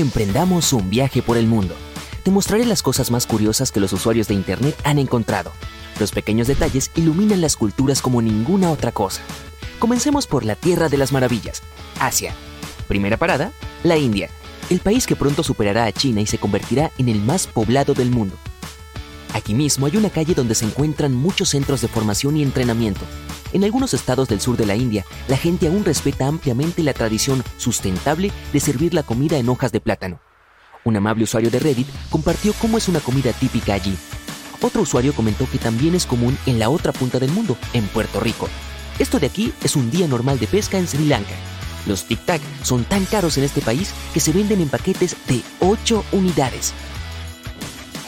Emprendamos un viaje por el mundo. Te mostraré las cosas más curiosas que los usuarios de Internet han encontrado. Los pequeños detalles iluminan las culturas como ninguna otra cosa. Comencemos por la Tierra de las Maravillas, Asia. Primera parada, la India, el país que pronto superará a China y se convertirá en el más poblado del mundo. Aquí mismo hay una calle donde se encuentran muchos centros de formación y entrenamiento. En algunos estados del sur de la India, la gente aún respeta ampliamente la tradición sustentable de servir la comida en hojas de plátano. Un amable usuario de Reddit compartió cómo es una comida típica allí. Otro usuario comentó que también es común en la otra punta del mundo, en Puerto Rico. Esto de aquí es un día normal de pesca en Sri Lanka. Los Tic Tac son tan caros en este país que se venden en paquetes de 8 unidades.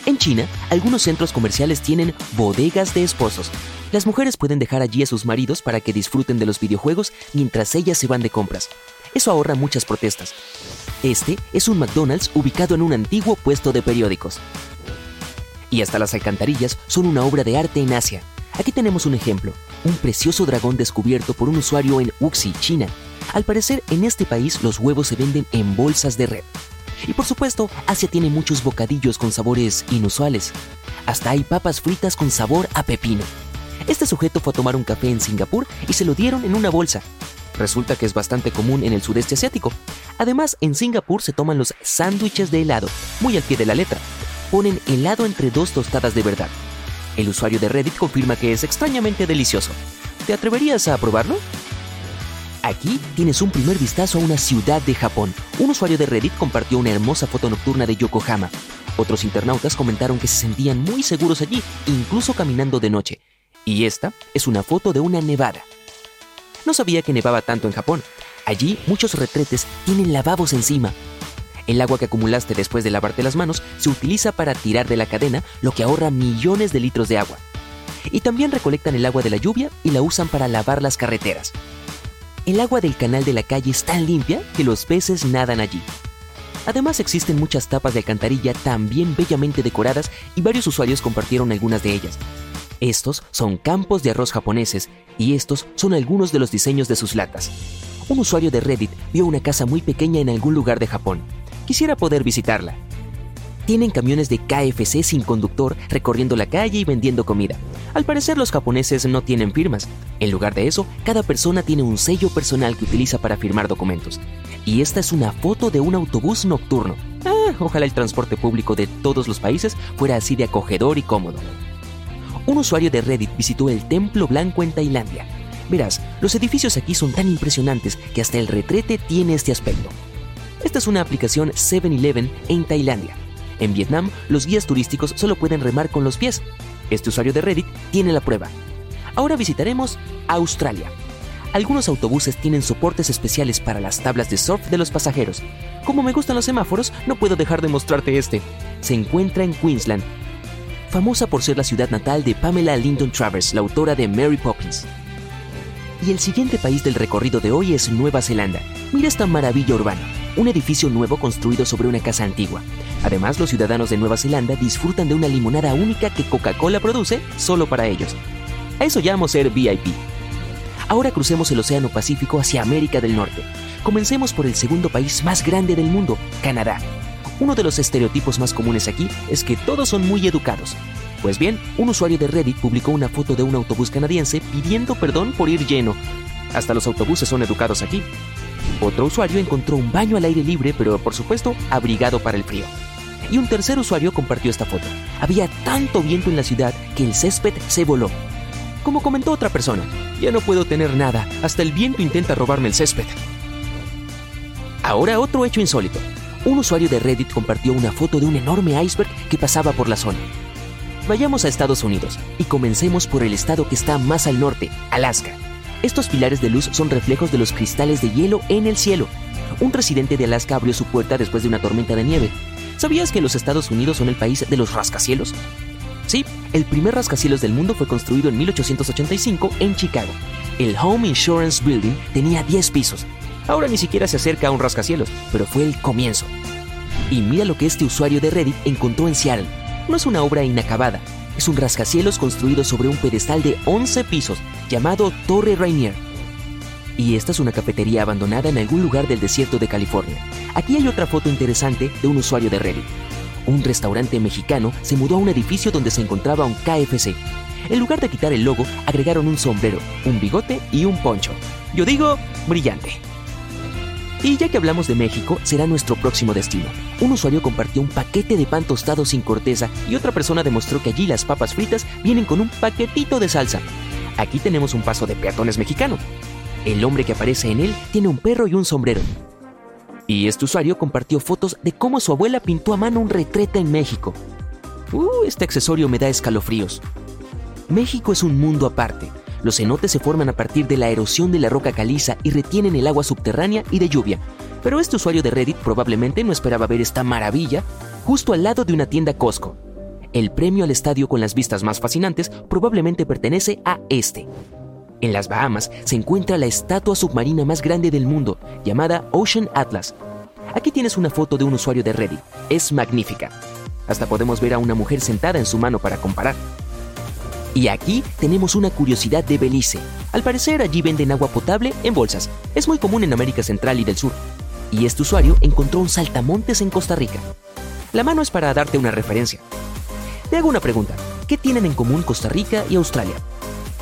En China, algunos centros comerciales tienen bodegas de esposos. Las mujeres pueden dejar allí a sus maridos para que disfruten de los videojuegos mientras ellas se van de compras. Eso ahorra muchas protestas. Este es un McDonald's ubicado en un antiguo puesto de periódicos. Y hasta las alcantarillas son una obra de arte en Asia. Aquí tenemos un ejemplo, un precioso dragón descubierto por un usuario en Wuxi, China. Al parecer, en este país los huevos se venden en bolsas de red. Y por supuesto, Asia tiene muchos bocadillos con sabores inusuales. Hasta hay papas fritas con sabor a pepino. Este sujeto fue a tomar un café en Singapur y se lo dieron en una bolsa. Resulta que es bastante común en el sudeste asiático. Además, en Singapur se toman los sándwiches de helado, muy al pie de la letra. Ponen helado entre dos tostadas de verdad. El usuario de Reddit confirma que es extrañamente delicioso. ¿Te atreverías a probarlo? Aquí tienes un primer vistazo a una ciudad de Japón. Un usuario de Reddit compartió una hermosa foto nocturna de Yokohama. Otros internautas comentaron que se sentían muy seguros allí, incluso caminando de noche. Y esta es una foto de una nevada. No sabía que nevaba tanto en Japón. Allí muchos retretes tienen lavabos encima. El agua que acumulaste después de lavarte las manos se utiliza para tirar de la cadena, lo que ahorra millones de litros de agua. Y también recolectan el agua de la lluvia y la usan para lavar las carreteras. El agua del canal de la calle es tan limpia que los peces nadan allí. Además existen muchas tapas de alcantarilla también bellamente decoradas y varios usuarios compartieron algunas de ellas. Estos son campos de arroz japoneses y estos son algunos de los diseños de sus latas. Un usuario de Reddit vio una casa muy pequeña en algún lugar de Japón. Quisiera poder visitarla. Tienen camiones de KFC sin conductor recorriendo la calle y vendiendo comida. Al parecer los japoneses no tienen firmas. En lugar de eso, cada persona tiene un sello personal que utiliza para firmar documentos. Y esta es una foto de un autobús nocturno. Ah, ojalá el transporte público de todos los países fuera así de acogedor y cómodo. Un usuario de Reddit visitó el Templo Blanco en Tailandia. Verás, los edificios aquí son tan impresionantes que hasta el retrete tiene este aspecto. Esta es una aplicación 7-Eleven en Tailandia. En Vietnam, los guías turísticos solo pueden remar con los pies. Este usuario de Reddit tiene la prueba. Ahora visitaremos Australia. Algunos autobuses tienen soportes especiales para las tablas de surf de los pasajeros. Como me gustan los semáforos, no puedo dejar de mostrarte este. Se encuentra en Queensland, famosa por ser la ciudad natal de Pamela Lyndon Travers, la autora de Mary Poppins. Y el siguiente país del recorrido de hoy es Nueva Zelanda. Mira esta maravilla urbana, un edificio nuevo construido sobre una casa antigua. Además, los ciudadanos de Nueva Zelanda disfrutan de una limonada única que Coca-Cola produce solo para ellos. A eso llamo ser VIP. Ahora crucemos el Océano Pacífico hacia América del Norte. Comencemos por el segundo país más grande del mundo, Canadá. Uno de los estereotipos más comunes aquí es que todos son muy educados. Pues bien, un usuario de Reddit publicó una foto de un autobús canadiense pidiendo perdón por ir lleno. Hasta los autobuses son educados aquí. Otro usuario encontró un baño al aire libre, pero por supuesto abrigado para el frío y un tercer usuario compartió esta foto. Había tanto viento en la ciudad que el césped se voló. Como comentó otra persona, ya no puedo tener nada, hasta el viento intenta robarme el césped. Ahora otro hecho insólito. Un usuario de Reddit compartió una foto de un enorme iceberg que pasaba por la zona. Vayamos a Estados Unidos y comencemos por el estado que está más al norte, Alaska. Estos pilares de luz son reflejos de los cristales de hielo en el cielo un residente de Alaska abrió su puerta después de una tormenta de nieve. ¿Sabías que los Estados Unidos son el país de los rascacielos? Sí, el primer rascacielos del mundo fue construido en 1885 en Chicago. El Home Insurance Building tenía 10 pisos. Ahora ni siquiera se acerca a un rascacielos, pero fue el comienzo. Y mira lo que este usuario de Reddit encontró en Seattle. No es una obra inacabada, es un rascacielos construido sobre un pedestal de 11 pisos llamado Torre Rainier. Y esta es una cafetería abandonada en algún lugar del desierto de California. Aquí hay otra foto interesante de un usuario de Reddit. Un restaurante mexicano se mudó a un edificio donde se encontraba un KFC. En lugar de quitar el logo, agregaron un sombrero, un bigote y un poncho. Yo digo, brillante. Y ya que hablamos de México, será nuestro próximo destino. Un usuario compartió un paquete de pan tostado sin corteza y otra persona demostró que allí las papas fritas vienen con un paquetito de salsa. Aquí tenemos un paso de peatones mexicano. El hombre que aparece en él tiene un perro y un sombrero. Y este usuario compartió fotos de cómo su abuela pintó a mano un retrete en México. Uh, este accesorio me da escalofríos. México es un mundo aparte. Los cenotes se forman a partir de la erosión de la roca caliza y retienen el agua subterránea y de lluvia. Pero este usuario de Reddit probablemente no esperaba ver esta maravilla justo al lado de una tienda Costco. El premio al estadio con las vistas más fascinantes probablemente pertenece a este. En las Bahamas se encuentra la estatua submarina más grande del mundo, llamada Ocean Atlas. Aquí tienes una foto de un usuario de Reddit. Es magnífica. Hasta podemos ver a una mujer sentada en su mano para comparar. Y aquí tenemos una curiosidad de Belice. Al parecer allí venden agua potable en bolsas. Es muy común en América Central y del Sur. Y este usuario encontró un saltamontes en Costa Rica. La mano es para darte una referencia. Te hago una pregunta. ¿Qué tienen en común Costa Rica y Australia?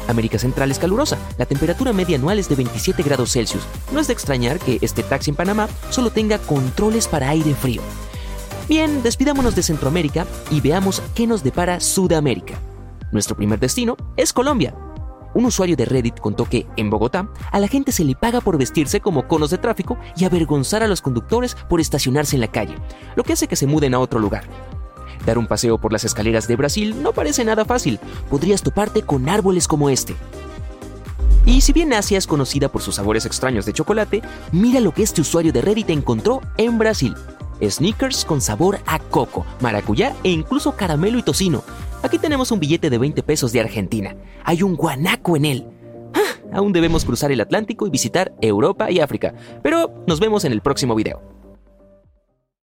América Central es calurosa, la temperatura media anual es de 27 grados Celsius. No es de extrañar que este taxi en Panamá solo tenga controles para aire frío. Bien, despidámonos de Centroamérica y veamos qué nos depara Sudamérica. Nuestro primer destino es Colombia. Un usuario de Reddit contó que, en Bogotá, a la gente se le paga por vestirse como conos de tráfico y avergonzar a los conductores por estacionarse en la calle, lo que hace que se muden a otro lugar. Dar un paseo por las escaleras de Brasil no parece nada fácil, podrías toparte con árboles como este. Y si bien Asia es conocida por sus sabores extraños de chocolate, mira lo que este usuario de Reddit encontró en Brasil. Sneakers con sabor a coco, maracuyá e incluso caramelo y tocino. Aquí tenemos un billete de 20 pesos de Argentina. Hay un guanaco en él. Ah, aún debemos cruzar el Atlántico y visitar Europa y África, pero nos vemos en el próximo video.